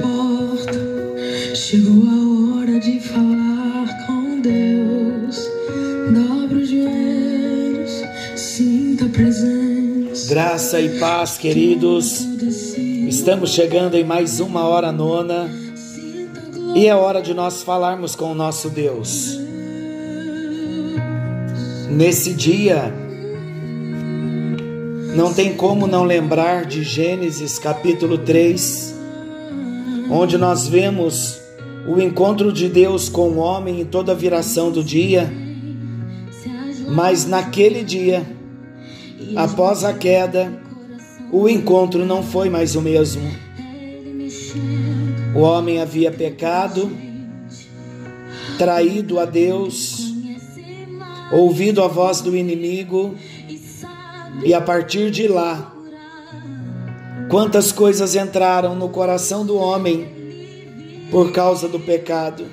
porta. Chegou a hora de falar com Deus. Os joelhos, sinta a presença. Graça e paz, queridos. Estamos chegando em mais uma hora nona. E é hora de nós falarmos com o nosso Deus. Nesse dia, não tem como não lembrar de Gênesis capítulo 3, onde nós vemos o encontro de Deus com o homem em toda a viração do dia. Mas naquele dia, após a queda, o encontro não foi mais o mesmo. O homem havia pecado, traído a Deus, ouvido a voz do inimigo, e a partir de lá, quantas coisas entraram no coração do homem por causa do pecado.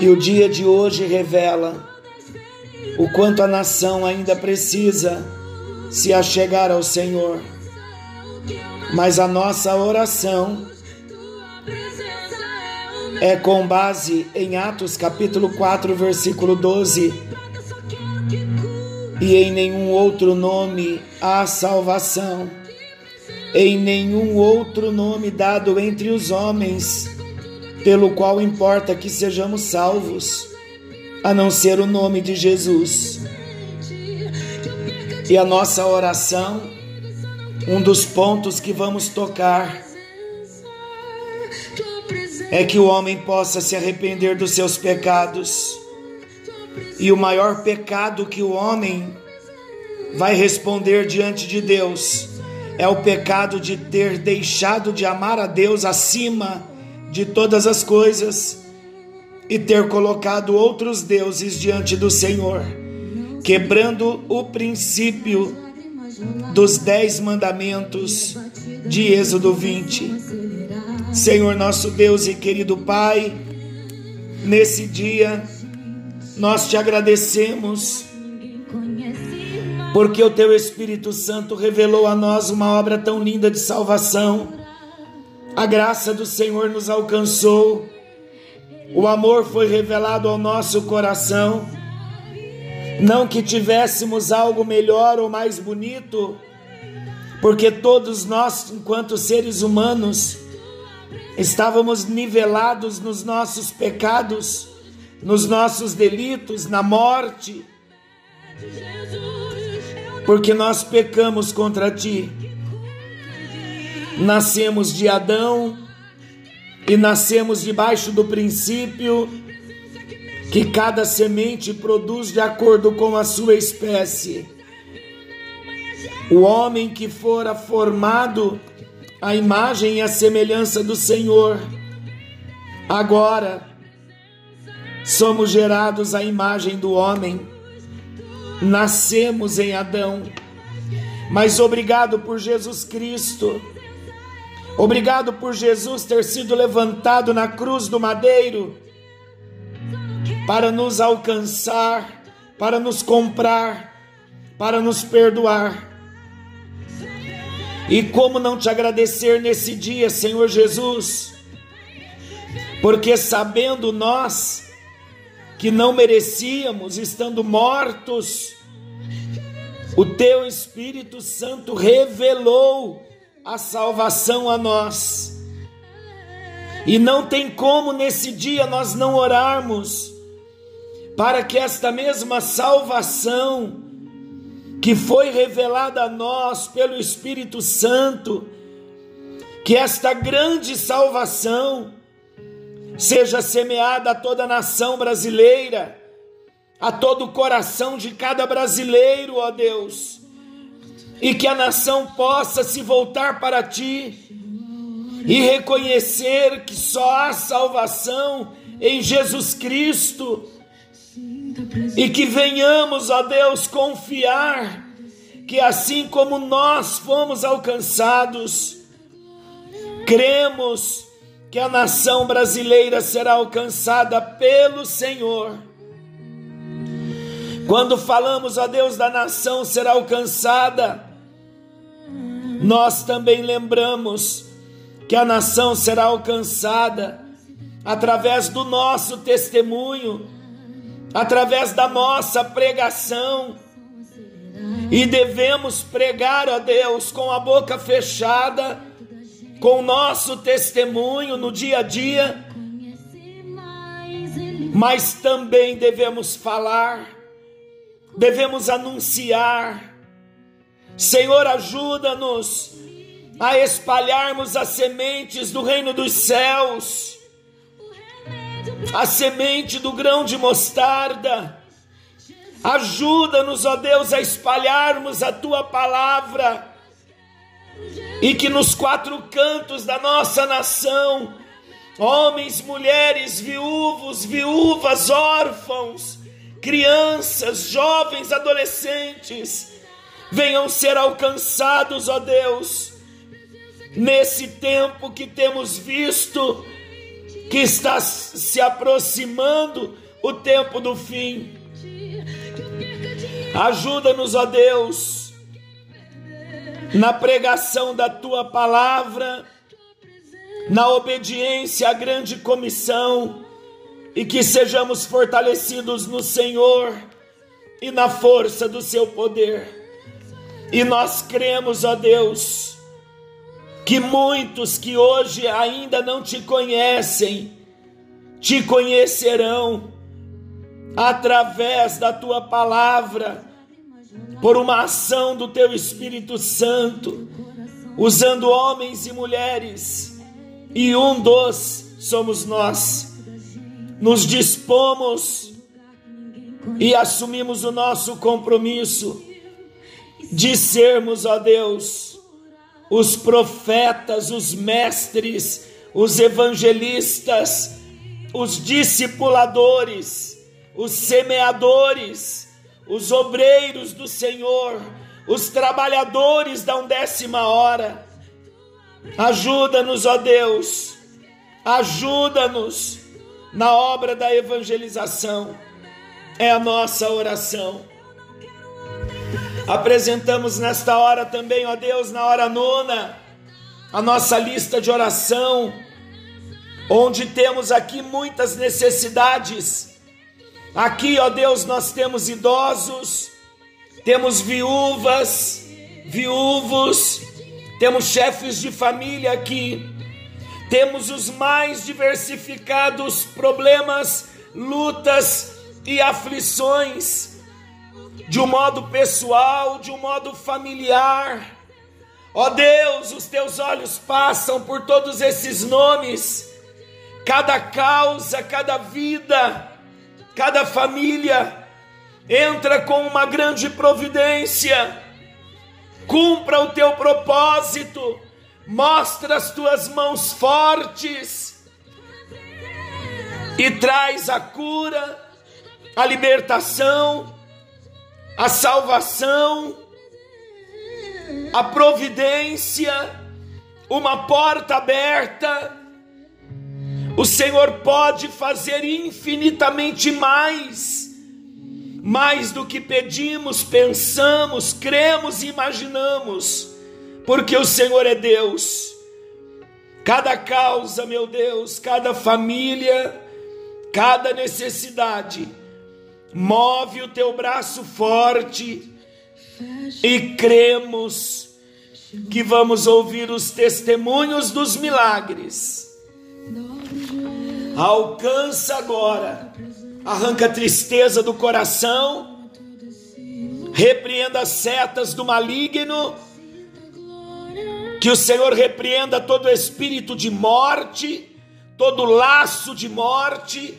E o dia de hoje revela o quanto a nação ainda precisa se achegar ao Senhor. Mas a nossa oração é com base em Atos capítulo 4, versículo 12. E em nenhum outro nome há salvação, em nenhum outro nome dado entre os homens, pelo qual importa que sejamos salvos, a não ser o nome de Jesus. E a nossa oração, um dos pontos que vamos tocar, é que o homem possa se arrepender dos seus pecados. E o maior pecado que o homem vai responder diante de Deus é o pecado de ter deixado de amar a Deus acima de todas as coisas e ter colocado outros deuses diante do Senhor, quebrando o princípio dos dez mandamentos de Êxodo 20. Senhor nosso Deus e querido Pai, nesse dia nós te agradecemos porque o teu Espírito Santo revelou a nós uma obra tão linda de salvação. A graça do Senhor nos alcançou, o amor foi revelado ao nosso coração. Não que tivéssemos algo melhor ou mais bonito, porque todos nós, enquanto seres humanos, estávamos nivelados nos nossos pecados, nos nossos delitos, na morte, porque nós pecamos contra ti. Nascemos de Adão e nascemos debaixo do princípio que cada semente produz de acordo com a sua espécie. O homem que fora formado a imagem e a semelhança do Senhor. Agora somos gerados à imagem do homem, nascemos em Adão, mas obrigado por Jesus Cristo, obrigado por Jesus ter sido levantado na cruz do madeiro para nos alcançar, para nos comprar, para nos perdoar. E como não te agradecer nesse dia, Senhor Jesus? Porque sabendo nós que não merecíamos, estando mortos, o teu Espírito Santo revelou a salvação a nós. E não tem como nesse dia nós não orarmos para que esta mesma salvação que foi revelada a nós pelo Espírito Santo, que esta grande salvação seja semeada a toda a nação brasileira, a todo o coração de cada brasileiro, ó Deus, e que a nação possa se voltar para ti e reconhecer que só há salvação em Jesus Cristo e que venhamos, ó Deus, confiar que assim como nós fomos alcançados, cremos que a nação brasileira será alcançada pelo Senhor. Quando falamos, ó Deus, da nação será alcançada, nós também lembramos que a nação será alcançada através do nosso testemunho, através da nossa pregação. E devemos pregar a Deus com a boca fechada, com o nosso testemunho no dia a dia, mas também devemos falar, devemos anunciar. Senhor, ajuda-nos a espalharmos as sementes do reino dos céus, a semente do grão de mostarda. Ajuda-nos, ó Deus, a espalharmos a tua palavra e que nos quatro cantos da nossa nação, homens, mulheres, viúvos, viúvas, órfãos, crianças, jovens, adolescentes, venham ser alcançados, ó Deus, nesse tempo que temos visto que está se aproximando o tempo do fim. Ajuda-nos, ó Deus, na pregação da tua palavra, na obediência à grande comissão e que sejamos fortalecidos no Senhor e na força do seu poder. E nós cremos, ó Deus, que muitos que hoje ainda não te conhecem, te conhecerão através da tua palavra, por uma ação do teu Espírito Santo, usando homens e mulheres, e um dos somos nós. Nos dispomos e assumimos o nosso compromisso de sermos, ó Deus, os profetas, os mestres, os evangelistas, os discipuladores, os semeadores, os obreiros do Senhor, os trabalhadores da undécima hora. Ajuda-nos, ó Deus, ajuda-nos na obra da evangelização, é a nossa oração. Apresentamos nesta hora também, ó Deus, na hora nona, a nossa lista de oração, onde temos aqui muitas necessidades. Aqui, ó Deus, nós temos idosos, temos viúvas, viúvos, temos chefes de família aqui, temos os mais diversificados problemas, lutas e aflições de um modo pessoal, de um modo familiar. Ó Deus, os teus olhos passam por todos esses nomes, cada causa, cada vida, cada família, entra com uma grande providência, cumpra o teu propósito, mostra as tuas mãos fortes. E traz a cura, a libertação, a salvação, a providência, uma porta aberta. O Senhor pode fazer infinitamente mais, mais do que pedimos, pensamos, cremos e imaginamos, porque o Senhor é Deus. Cada causa, meu Deus, cada família, cada necessidade, move o teu braço forte e cremos que vamos ouvir os testemunhos dos milagres. Alcança agora, arranca a tristeza do coração, repreenda as setas do maligno, que o Senhor repreenda todo espírito de morte, todo laço de morte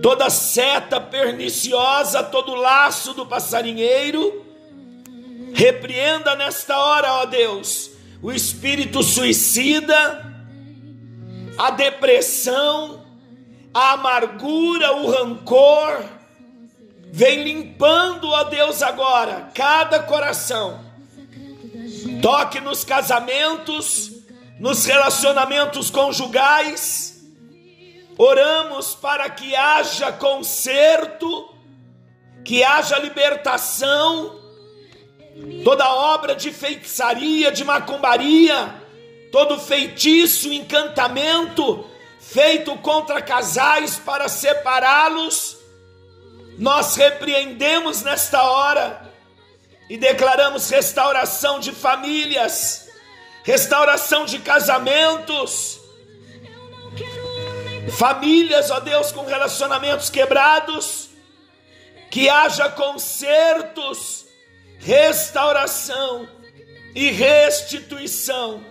toda seta perniciosa, todo laço do passarinheiro. Repreenda nesta hora, ó Deus, o espírito suicida, a depressão, a amargura, o rancor. Vem limpando, ó Deus, agora cada coração. Toque nos casamentos, nos relacionamentos conjugais Oramos para que haja conserto, que haja libertação, toda obra de feitiçaria, de macumbaria, todo feitiço, encantamento feito contra casais para separá-los, nós repreendemos nesta hora e declaramos restauração de famílias, restauração de casamentos, famílias, ó Deus, com relacionamentos quebrados, que haja consertos, restauração e restituição.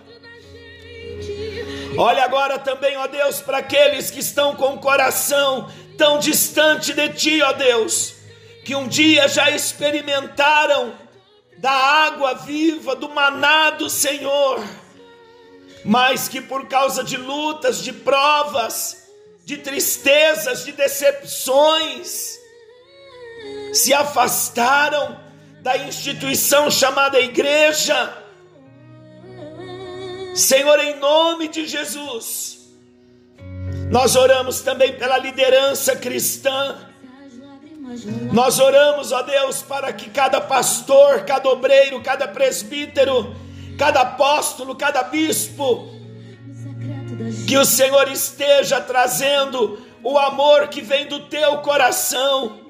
Olha agora também, ó Deus, para aqueles que estão com o coração tão distante de Ti, ó Deus, que um dia já experimentaram da água viva, do maná do Senhor, mas que por causa de lutas, de provas, de tristezas, de decepções, se afastaram da instituição chamada igreja. Senhor, em nome de Jesus, nós oramos também pela liderança cristã. Nós oramos, ó Deus, para que cada pastor, cada obreiro, cada presbítero, cada apóstolo, cada bispo, que o Senhor esteja trazendo o amor que vem do teu coração,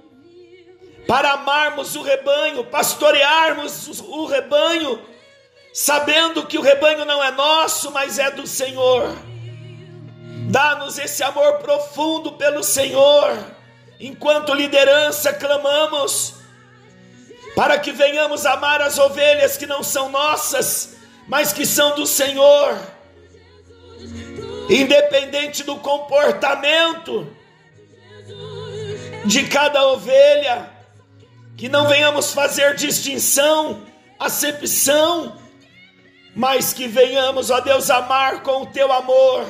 para amarmos o rebanho, pastorearmos o rebanho, sabendo que o rebanho não é nosso, mas é do Senhor. Dá-nos esse amor profundo pelo Senhor enquanto liderança, clamamos para que venhamos amar as ovelhas que não são nossas, mas que são do Senhor, independente do comportamento de cada ovelha, que não venhamos fazer distinção, acepção, mas que venhamos, ó Deus, amar com o teu amor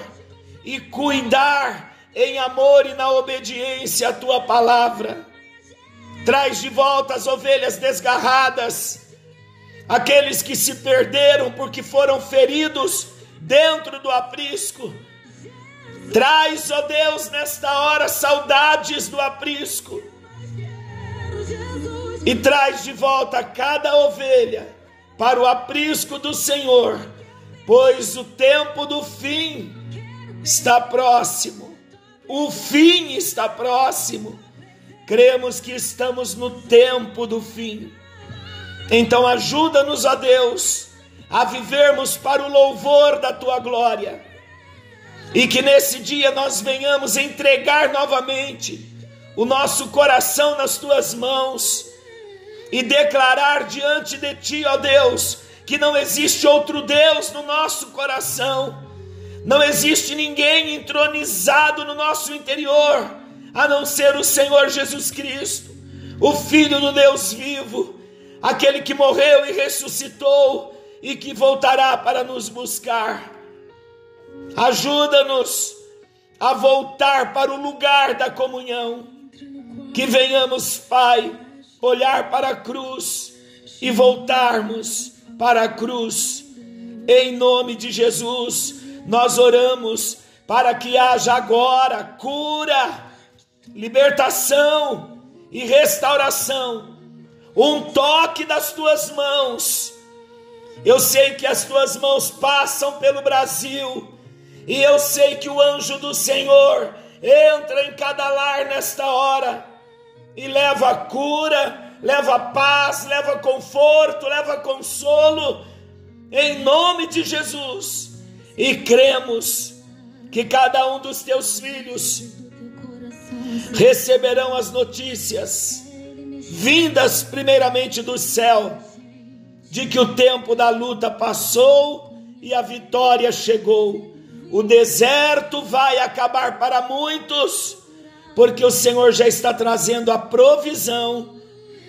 e cuidar em amor e na obediência à tua palavra. Traz de volta as ovelhas desgarradas, aqueles que se perderam porque foram feridos dentro do aprisco. Traz, ó Deus, nesta hora saudades do aprisco. E traz de volta cada ovelha para o aprisco do Senhor, pois o tempo do fim está próximo o fim está próximo. Cremos que estamos no tempo do fim. Então ajuda-nos, a Deus, a vivermos para o louvor da tua glória. E que nesse dia nós venhamos entregar novamente o nosso coração nas tuas mãos e declarar diante de ti, ó Deus, que não existe outro Deus no nosso coração não existe ninguém entronizado no nosso interior, a não ser o Senhor Jesus Cristo, o Filho do Deus vivo, aquele que morreu e ressuscitou e que voltará para nos buscar. Ajuda-nos a voltar para o lugar da comunhão, que venhamos, Pai, olhar para a cruz e voltarmos para a cruz, em nome de Jesus nós oramos para que haja agora cura, libertação e restauração, um toque das tuas mãos. Eu sei que as tuas mãos passam pelo Brasil, e eu sei que o anjo do Senhor entra em cada lar nesta hora e leva cura, leva paz, leva conforto, leva consolo, em nome de Jesus e cremos que cada um dos teus filhos receberão as notícias vindas primeiramente do céu de que o tempo da luta passou e a vitória chegou. O deserto vai acabar para muitos, porque o Senhor já está trazendo a provisão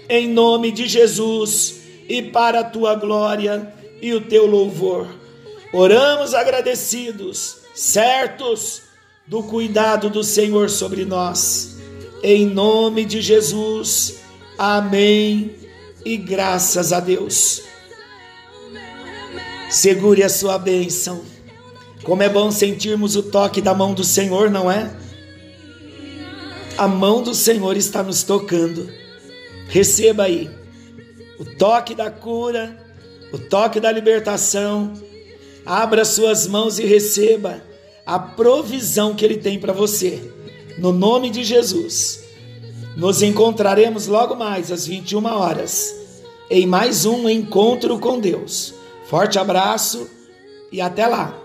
em nome de Jesus e para a tua glória e o teu louvor. Oramos agradecidos, certos do cuidado do Senhor sobre nós. Em nome de Jesus. Amém. E graças a Deus. Segure a sua bênção. Como é bom sentirmos o toque da mão do Senhor, não é? A mão do Senhor está nos tocando. Receba aí o toque da cura, o toque da libertação. Abra suas mãos e receba a provisão que Ele tem para você. No nome de Jesus. Nos encontraremos logo mais às 21 horas em mais um encontro com Deus. Forte abraço e até lá!